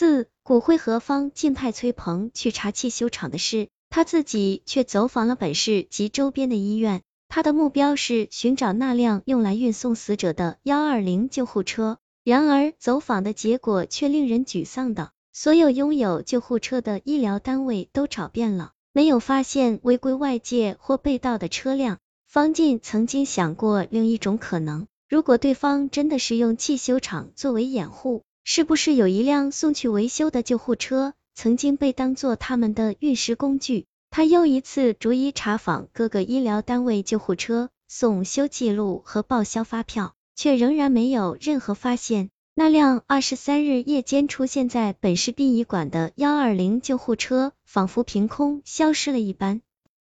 四骨灰盒方进派崔鹏去查汽修厂的事，他自己却走访了本市及周边的医院。他的目标是寻找那辆用来运送死者的幺二零救护车。然而，走访的结果却令人沮丧的，所有拥有救护车的医疗单位都找遍了，没有发现违规外界或被盗的车辆。方进曾经想过另一种可能，如果对方真的是用汽修厂作为掩护。是不是有一辆送去维修的救护车曾经被当做他们的运尸工具？他又一次逐一查访各个医疗单位救护车送修记录和报销发票，却仍然没有任何发现。那辆二十三日夜间出现在本市殡仪馆的幺二零救护车，仿佛凭空消失了一般。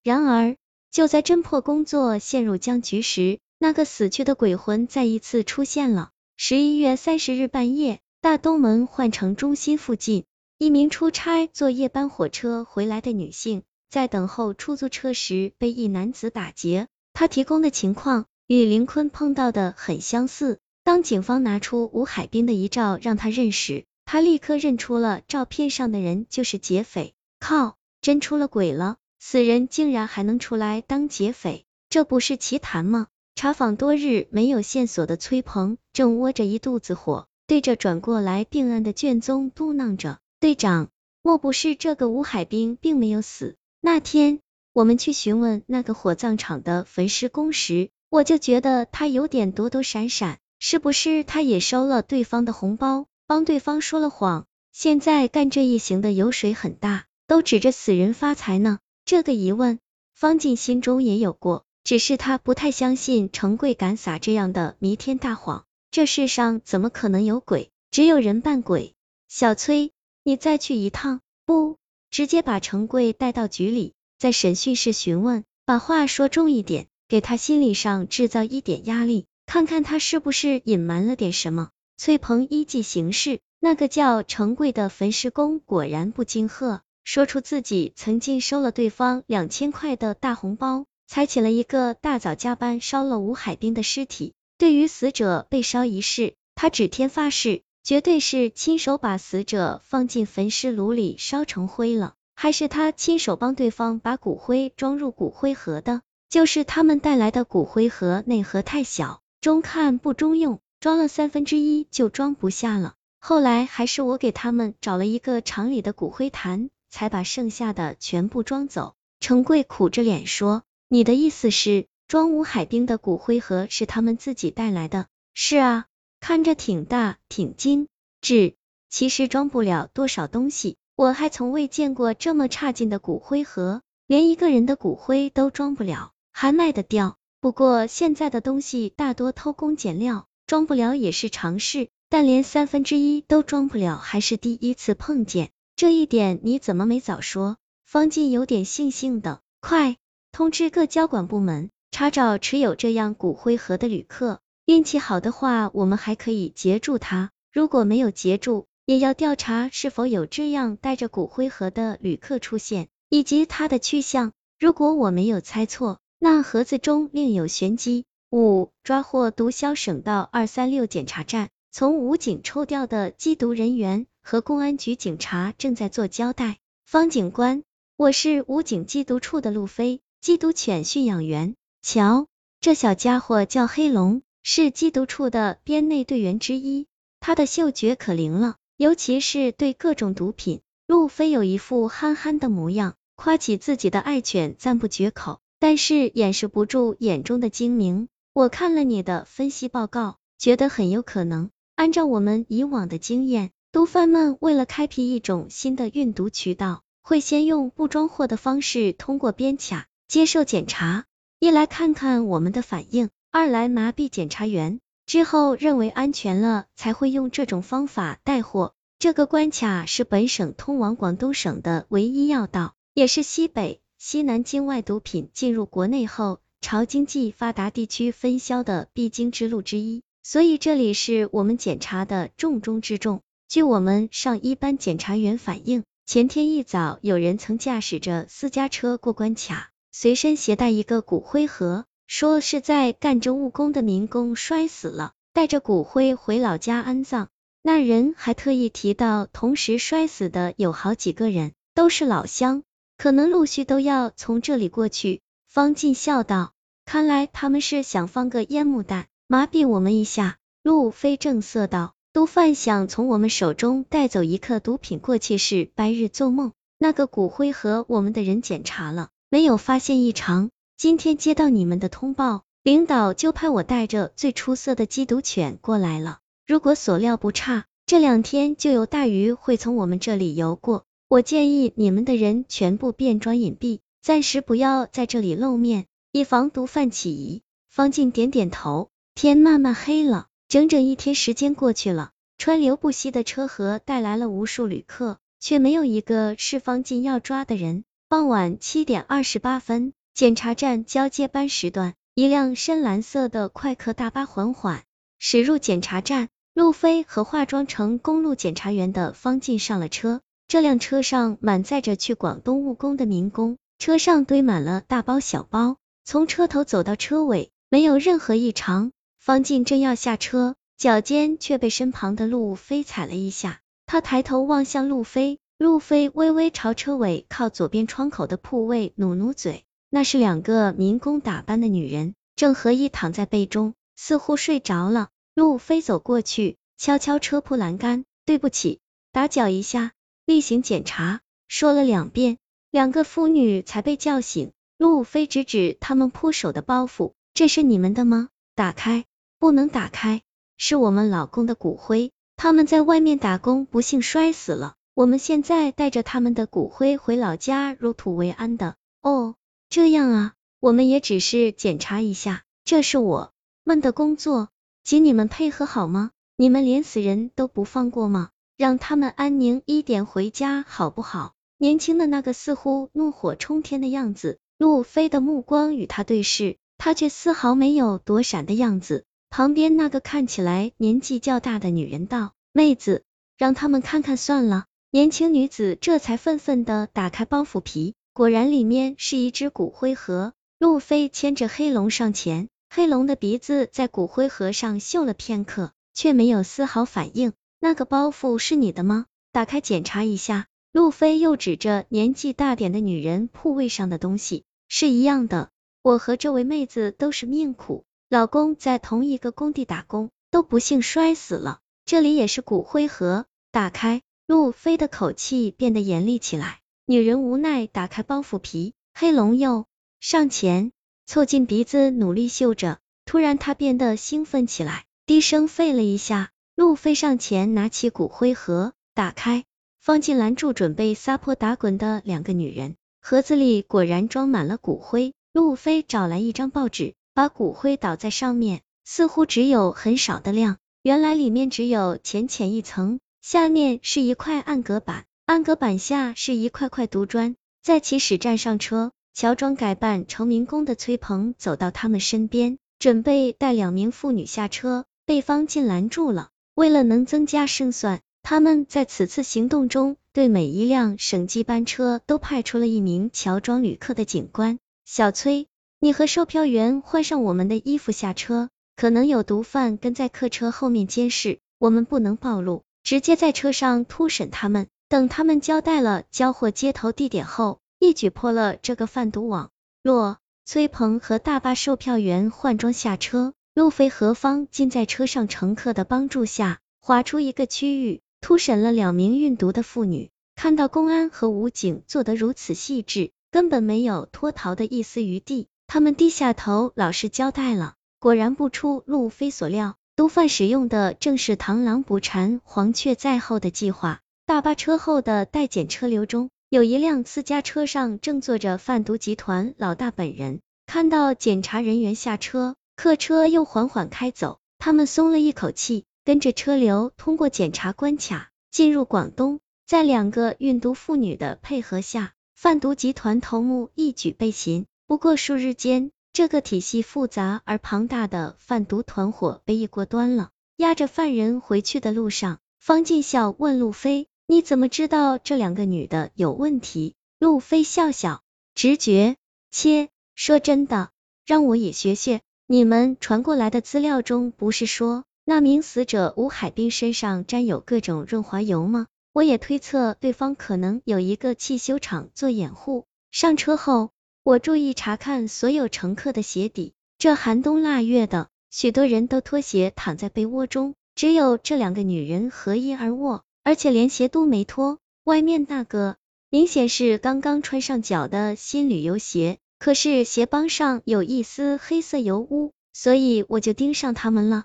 然而，就在侦破工作陷入僵局时，那个死去的鬼魂再一次出现了。十一月三十日半夜。大东门换乘中心附近，一名出差坐夜班火车回来的女性，在等候出租车时被一男子打劫。她提供的情况与林坤碰到的很相似。当警方拿出吴海滨的遗照让他认识，他立刻认出了照片上的人就是劫匪。靠，真出了鬼了！死人竟然还能出来当劫匪，这不是奇谈吗？查访多日没有线索的崔鹏，正窝着一肚子火。对着转过来病案的卷宗嘟囔着：“队长，莫不是这个吴海兵并没有死？那天我们去询问那个火葬场的焚尸工时，我就觉得他有点躲躲闪闪，是不是他也收了对方的红包，帮对方说了谎？现在干这一行的油水很大，都指着死人发财呢？”这个疑问，方进心中也有过，只是他不太相信程贵敢撒这样的弥天大谎。这世上怎么可能有鬼？只有人扮鬼。小崔，你再去一趟。不，直接把程贵带到局里，在审讯室询问，把话说重一点，给他心理上制造一点压力，看看他是不是隐瞒了点什么。崔鹏依计行事，那个叫程贵的焚尸工果然不惊吓，说出自己曾经收了对方两千块的大红包，才起了一个大早加班烧了吴海滨的尸体。对于死者被烧一事，他指天发誓，绝对是亲手把死者放进焚尸炉里烧成灰了，还是他亲手帮对方把骨灰装入骨灰盒的。就是他们带来的骨灰盒内盒太小，中看不中用，装了三分之一就装不下了。后来还是我给他们找了一个厂里的骨灰坛，才把剩下的全部装走。程贵苦着脸说：“你的意思是？”装吴海滨的骨灰盒是他们自己带来的。是啊，看着挺大，挺精致，其实装不了多少东西。我还从未见过这么差劲的骨灰盒，连一个人的骨灰都装不了，还卖得掉。不过现在的东西大多偷工减料，装不了也是常事。但连三分之一都装不了，还是第一次碰见。这一点你怎么没早说？方进有点悻悻的，快通知各交管部门。查找持有这样骨灰盒的旅客，运气好的话，我们还可以截住他；如果没有截住，也要调查是否有这样带着骨灰盒的旅客出现，以及他的去向。如果我没有猜错，那盒子中另有玄机。五抓获毒枭省道二三六检查站，从武警抽调的缉毒人员和公安局警察正在做交代。方警官，我是武警缉毒处的路飞，缉毒犬驯养员。瞧，这小家伙叫黑龙，是缉毒处的编内队员之一，他的嗅觉可灵了，尤其是对各种毒品。路飞有一副憨憨的模样，夸起自己的爱犬赞不绝口，但是掩饰不住眼中的精明。我看了你的分析报告，觉得很有可能。按照我们以往的经验，毒贩们为了开辟一种新的运毒渠道，会先用不装货的方式通过边卡接受检查。一来看看我们的反应，二来麻痹检查员，之后认为安全了，才会用这种方法带货。这个关卡是本省通往广东省的唯一要道，也是西北、西南境外毒品进入国内后朝经济发达地区分销的必经之路之一，所以这里是我们检查的重中之重。据我们上一班检查员反映，前天一早有人曾驾驶着私家车过关卡。随身携带一个骨灰盒，说是在干着务工的民工摔死了，带着骨灰回老家安葬。那人还特意提到，同时摔死的有好几个人，都是老乡，可能陆续都要从这里过去。方进笑道：“看来他们是想放个烟幕弹，麻痹我们一下。”陆飞正色道：“毒贩想从我们手中带走一克毒品过去是白日做梦。那个骨灰盒，我们的人检查了，没有发现异常。今天接到你们的通报，领导就派我带着最出色的缉毒犬过来了。如果所料不差，这两天就有大鱼会从我们这里游过。我建议你们的人全部变装隐蔽，暂时不要在这里露面，以防毒贩起疑。”方静点点头。天慢慢黑了。整整一天时间过去了，川流不息的车河带来了无数旅客，却没有一个是方进要抓的人。傍晚七点二十八分，检查站交接班时段，一辆深蓝色的快客大巴缓缓驶入检查站。路飞和化妆成公路检查员的方进上了车，这辆车上满载着去广东务工的民工，车上堆满了大包小包。从车头走到车尾，没有任何异常。方进正要下车，脚尖却被身旁的陆飞踩了一下。他抬头望向陆飞，路飞微微朝车尾靠左边窗口的铺位努努嘴。那是两个民工打扮的女人，正合衣躺在被中，似乎睡着了。路飞走过去，敲敲车铺栏杆，对不起，打搅一下，例行检查。说了两遍，两个妇女才被叫醒。路飞指指他们铺手的包袱，这是你们的吗？打开。不能打开，是我们老公的骨灰，他们在外面打工，不幸摔死了。我们现在带着他们的骨灰回老家入土为安的。哦，这样啊，我们也只是检查一下，这是我们的工作，请你们配合好吗？你们连死人都不放过吗？让他们安宁一点回家好不好？年轻的那个似乎怒火冲天的样子，路飞的目光与他对视，他却丝毫没有躲闪的样子。旁边那个看起来年纪较大的女人道：“妹子，让他们看看算了。”年轻女子这才愤愤的打开包袱皮，果然里面是一只骨灰盒。路飞牵着黑龙上前，黑龙的鼻子在骨灰盒上嗅了片刻，却没有丝毫反应。那个包袱是你的吗？打开检查一下。路飞又指着年纪大点的女人铺位上的东西，是一样的。我和这位妹子都是命苦。老公在同一个工地打工，都不幸摔死了。这里也是骨灰盒，打开。陆飞的口气变得严厉起来。女人无奈打开包袱皮，黑龙又上前凑近鼻子努力嗅着。突然他变得兴奋起来，低声吠了一下。陆飞上前拿起骨灰盒，打开，放进拦住准备撒泼打滚的两个女人。盒子里果然装满了骨灰。陆飞找来一张报纸。把骨灰倒在上面，似乎只有很少的量。原来里面只有浅浅一层，下面是一块暗格板，暗格板下是一块块毒砖。在起始站上车，乔装改扮成民工的崔鹏走到他们身边，准备带两名妇女下车，被方进拦住了。为了能增加胜算，他们在此次行动中对每一辆省际班车都派出了一名乔装旅客的警官。小崔。你和售票员换上我们的衣服下车，可能有毒贩跟在客车后面监视，我们不能暴露，直接在车上突审他们。等他们交代了交货接头地点后，一举破了这个贩毒网络。崔鹏和大巴售票员换装下车，路飞何方竟在车上乘客的帮助下划出一个区域，突审了两名运毒的妇女。看到公安和武警做得如此细致，根本没有脱逃的一丝余地。他们低下头，老实交代了。果然不出路飞所料，毒贩使用的正是螳螂捕蝉，黄雀在后的计划。大巴车后的待检车流中，有一辆私家车上正坐着贩毒集团老大本人。看到检查人员下车，客车又缓缓开走，他们松了一口气，跟着车流通过检查关卡，进入广东。在两个运毒妇女的配合下，贩毒集团头目一举被擒。不过数日间，这个体系复杂而庞大的贩毒团伙被一锅端了。押着犯人回去的路上，方进笑问路飞：“你怎么知道这两个女的有问题？”路飞笑笑：“直觉。切，说真的，让我也学学。你们传过来的资料中不是说那名死者吴海滨身上沾有各种润滑油吗？我也推测对方可能有一个汽修厂做掩护。上车后，我注意查看所有乘客的鞋底。这寒冬腊月的，许多人都脱鞋躺在被窝中，只有这两个女人合衣而卧，而且连鞋都没脱。外面那个明显是刚刚穿上脚的新旅游鞋，可是鞋帮上有一丝黑色油污，所以我就盯上他们了。